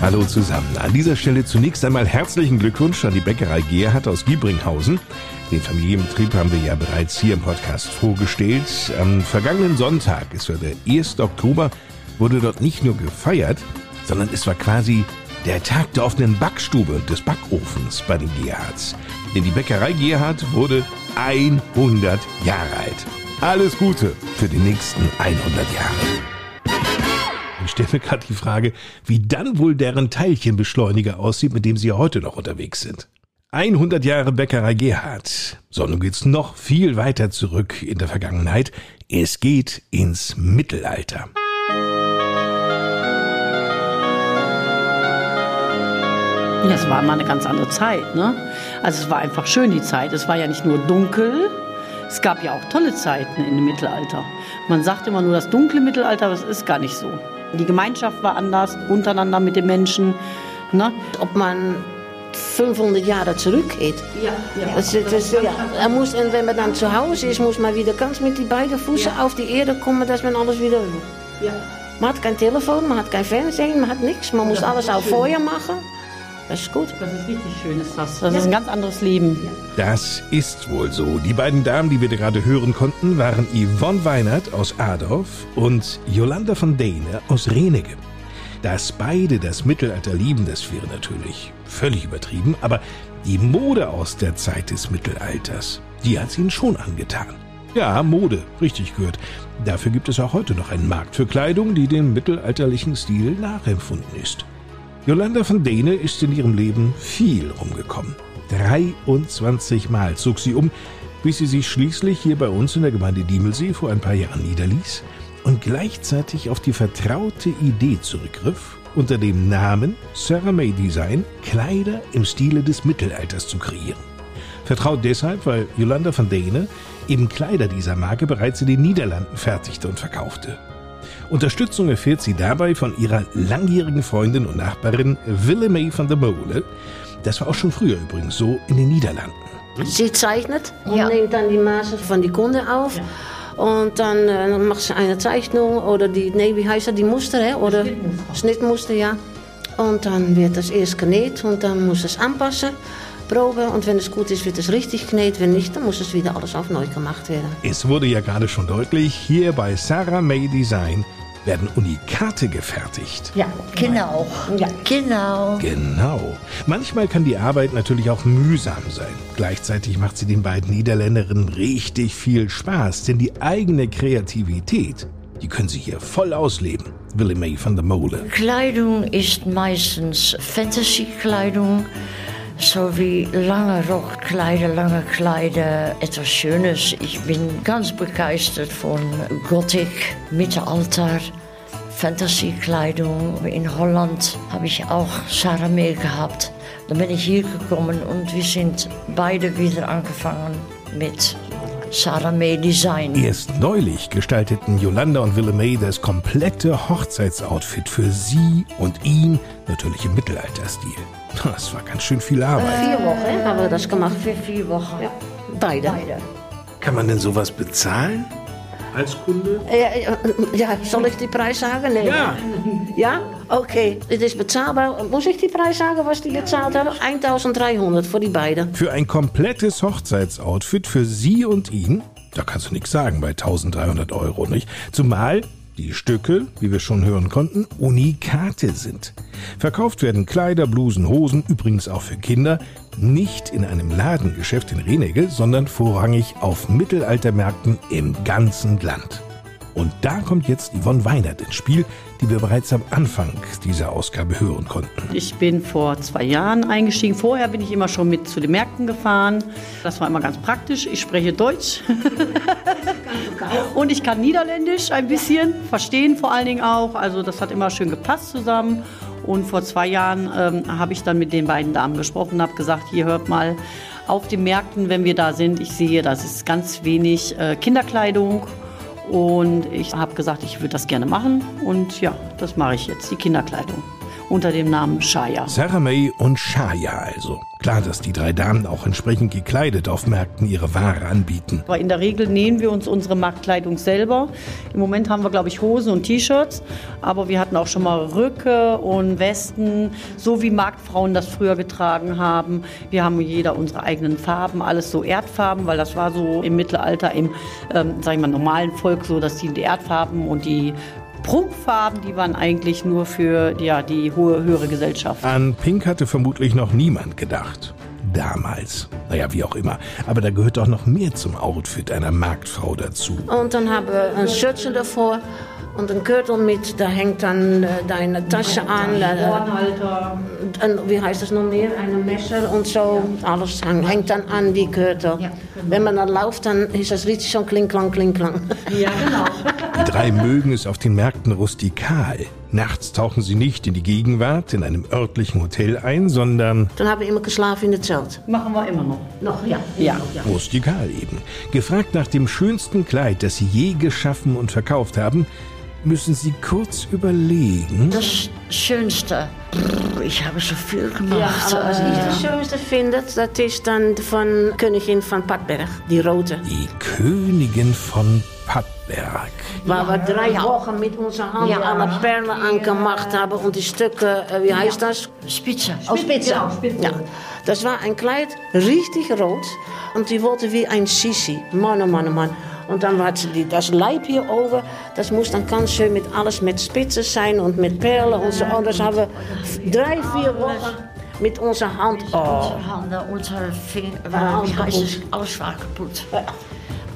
Hallo zusammen. An dieser Stelle zunächst einmal herzlichen Glückwunsch an die Bäckerei Gerhard aus Giebringhausen. Den Familienbetrieb haben wir ja bereits hier im Podcast vorgestellt. Am vergangenen Sonntag, es war der 1. Oktober, wurde dort nicht nur gefeiert, sondern es war quasi der Tag der offenen Backstube des Backofens bei den Gerhards. Denn die Bäckerei Gerhard wurde 100 Jahre alt. Alles Gute für die nächsten 100 Jahre. Stelle mir gerade die Frage, wie dann wohl deren Teilchenbeschleuniger aussieht, mit dem sie ja heute noch unterwegs sind. 100 Jahre Bäckerei Gerhard. So, nun geht's noch viel weiter zurück in der Vergangenheit. Es geht ins Mittelalter. Ja, es war mal eine ganz andere Zeit, ne? Also es war einfach schön die Zeit. Es war ja nicht nur dunkel, es gab ja auch tolle Zeiten dem Mittelalter. Man sagt immer nur das dunkle Mittelalter, aber es ist gar nicht so. Die Gemeinschaft war anders, untereinander mit den Menschen. Ne? Ob man 500 Jahre zurückgeht. Ja, ja. Das, das, ja. Er muss, und wenn man dann zu Hause ist, muss man wieder ganz mit die beiden Füßen Ja. auf die Erde kommen, dass man alles wieder. Ja. Man hat kein Telefon, man hat kein Fernsehen, man hat nichts. Man muss alles auf Feuer machen. Das ist gut. Das ist richtig schön, ist das. Das ist ein ganz anderes Leben. Das ist wohl so. Die beiden Damen, die wir gerade hören konnten, waren Yvonne Weinert aus Adorf und Jolanda von Dehne aus Renege. Dass beide das Mittelalter lieben, das wäre natürlich völlig übertrieben, aber die Mode aus der Zeit des Mittelalters, die hat ihnen schon angetan. Ja, Mode, richtig gehört. Dafür gibt es auch heute noch einen Markt für Kleidung, die dem mittelalterlichen Stil nachempfunden ist. Jolanda von Dehne ist in ihrem Leben viel rumgekommen. 23 Mal zog sie um, bis sie sich schließlich hier bei uns in der Gemeinde Diemelsee vor ein paar Jahren niederließ und gleichzeitig auf die vertraute Idee zurückgriff, unter dem Namen Sarah May Design Kleider im Stile des Mittelalters zu kreieren. Vertraut deshalb, weil Jolanda van Dehne eben Kleider dieser Marke bereits in den Niederlanden fertigte und verkaufte. Unterstützung erfährt sie dabei von ihrer langjährigen Freundin und Nachbarin Willemey van der Molen. Das war auch schon früher übrigens so in den Niederlanden. Sie zeichnet und Ja. nimmt dann die Maße von die Kunde auf. Und dann, äh, dann macht sie eine Zeichnung oder die, nee, wie heißt das, die Muster, hè? oder Schnittmuster, ja. Und dann wird das erst genäht und dann muss es anpassen, proben. Und wenn es gut ist, wird es richtig genäht. Wenn nicht, dann muss es wieder alles auf neu gemacht werden. Es wurde ja gerade schon deutlich, hier bei Sarah May Design werden Unikate gefertigt. Ja, genau. Ja, genau. Genau. Manchmal kann die Arbeit natürlich auch mühsam sein. Gleichzeitig macht sie den beiden Niederländerinnen richtig viel Spaß, denn die eigene Kreativität, die können sie hier voll ausleben. Willemey van der Molen. Kleidung ist meistens Fantasy-Kleidung. So wie lange Rockkleider, lange Kleider, etwas Schönes. Ich bin ganz begeistert von Gothic, Mittelalter, Fantasy-Kleidung. In Holland habe ich auch Sarah May gehabt. Dann bin ich hier gekommen und wir sind beide wieder angefangen mit Sarah May Design. Erst neulich gestalteten Yolanda und Willemey das komplette Hochzeitsoutfit für sie und ihn, natürlich im Mittelalterstil. Das war ganz schön viel Arbeit. Vier Wochen haben wir das gemacht. Für vier Wochen. Ja. Beide. Beide. Kann man denn sowas bezahlen? Als Kunde? Ja, ja, ja, soll ich die Preis sagen? Nee. Ja. Ja? Okay. Het is bezahlbaar. Muss ich die Preis sagen, was die gezahlt haben? 1300 voor die beiden. Für ein komplettes Hochzeitsoutfit für sie und ihn, da kannst du nichts sagen bei 1300 Euro, nicht? Zumal die Stücke, wie wir schon hören konnten, Unikate sind. Verkauft werden Kleider, Blusen, Hosen, übrigens auch für Kinder, nicht in einem Ladengeschäft in Renege, sondern vorrangig auf Mittelaltermärkten im ganzen Land. Und da kommt jetzt Yvonne Weinert ins Spiel, die wir bereits am Anfang dieser Ausgabe hören konnten. Ich bin vor zwei Jahren eingestiegen. Vorher bin ich immer schon mit zu den Märkten gefahren. Das war immer ganz praktisch. Ich spreche Deutsch. Und ich kann Niederländisch ein bisschen, verstehen vor allen Dingen auch. Also das hat immer schön gepasst zusammen. Und vor zwei Jahren ähm, habe ich dann mit den beiden Damen gesprochen und habe gesagt, hier hört mal auf den Märkten, wenn wir da sind, ich sehe, das ist ganz wenig äh, Kinderkleidung und ich habe gesagt, ich würde das gerne machen. Und ja, das mache ich jetzt, die Kinderkleidung unter dem Namen Shaya. Sarah May und Shaya also. Klar, dass die drei Damen auch entsprechend gekleidet auf Märkten ihre Ware anbieten. Aber in der Regel nähen wir uns unsere Marktkleidung selber. Im Moment haben wir, glaube ich, Hosen und T-Shirts. Aber wir hatten auch schon mal Röcke und Westen, so wie Marktfrauen das früher getragen haben. Wir haben jeder unsere eigenen Farben, alles so Erdfarben, weil das war so im Mittelalter, im, ähm, sag ich mal, normalen Volk so, dass die Erdfarben und die Prunkfarben, die waren eigentlich nur für ja, die hohe, höhere Gesellschaft. An Pink hatte vermutlich noch niemand gedacht. Damals. Naja, wie auch immer. Aber da gehört doch noch mehr zum Outfit einer Marktfrau dazu. Und dann haben wir ein Schürzchen davor und ein Gürtel mit, da hängt dann äh, deine Tasche an. Äh, Ohrenhalter. und wie heißt das noch mehr? Ein Messer und so. Alles hang- hängt dann an die Gürtel. Wenn man dann läuft, dann ist das richtig schon klinklang, klinklang. Ja, genau. Die drei mögen es auf den Märkten rustikal. Nachts tauchen sie nicht in die Gegenwart in einem örtlichen Hotel ein, sondern Dann haben wir immer geschlafen in het Zelt. Machen wir immer noch. Noch, ja. Ja. rustikal eben. Gefragt nach dem schönsten Kleid, das sie je geschaffen und verkauft haben, müssen sie kurz überlegen. Das Schönste. Ich habe so viel gemacht. Aber was ich das Schönste finde, das ist dann von Königin van Padberg, die rote. Die Königin von Padberg. Waar we drei Wochen mit unseren Hand Ja. alle Perlen angemacht haben und die Stücke, äh, wie heißt das? Spitze. Aus Spitze. Ja. Das war ein Kleid, richtig rot. Und die wollte wie ein Sisi. Mann, oh Mann, oh Mann. Und dann hat sie die, das Leib hier oben. Das moest dann ganz schön mit alles mit Spitzen sein und mit Perlen und so. Und das haben wir drei, vier Wochen mit unserer Hand. Oh. Unsere Hände, unsere Finger, War wie heißt es? kaputt. Alles war kaputt.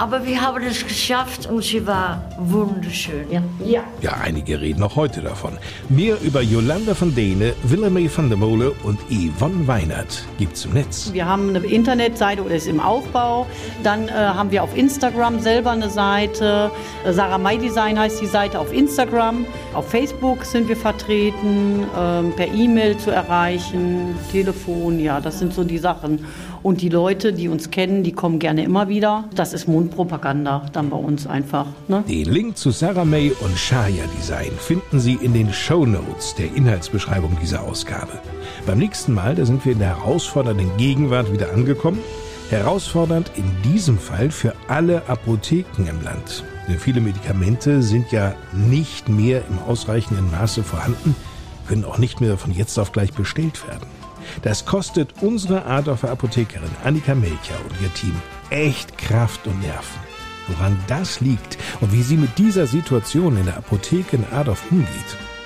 Aber wir haben es geschafft und sie war wunderschön. Ja. ja. Ja, einige reden auch heute davon. Mehr über Jolanda von Dehne, Willemey van der Mole und Yvonne Weinert gibt's im Netz. Wir haben eine Internetseite oder ist im Aufbau. Dann äh, haben wir auf Instagram selber eine Seite. Äh, Sarah May Design heißt die Seite auf Instagram. Auf Facebook sind wir vertreten, ähm, per E-Mail zu erreichen, Telefon, ja, das sind so die Sachen. Und die Leute, die uns kennen, die kommen gerne immer wieder. Das ist Mundpropaganda dann bei uns einfach. Ne? Den Link zu Sarah May und Shaya Design finden Sie in den Show Notes der Inhaltsbeschreibung dieser Ausgabe. Beim nächsten Mal, da sind wir in der herausfordernden Gegenwart wieder angekommen. Herausfordernd in diesem Fall für alle Apotheken im Land. Denn viele Medikamente sind ja nicht mehr im ausreichenden Maße vorhanden, können auch nicht mehr von jetzt auf gleich bestellt werden. Das kostet unsere Adorfer Apothekerin Annika Melcher und ihr Team echt Kraft und Nerven. Woran das liegt und wie sie mit dieser Situation in der Apotheke in Adorf umgeht,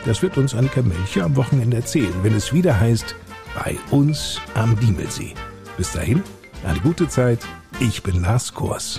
das wird uns Annika Melcher am Wochenende erzählen, wenn es wieder heißt, bei uns am Diemelsee. Bis dahin, eine gute Zeit. Ich bin Lars Kors.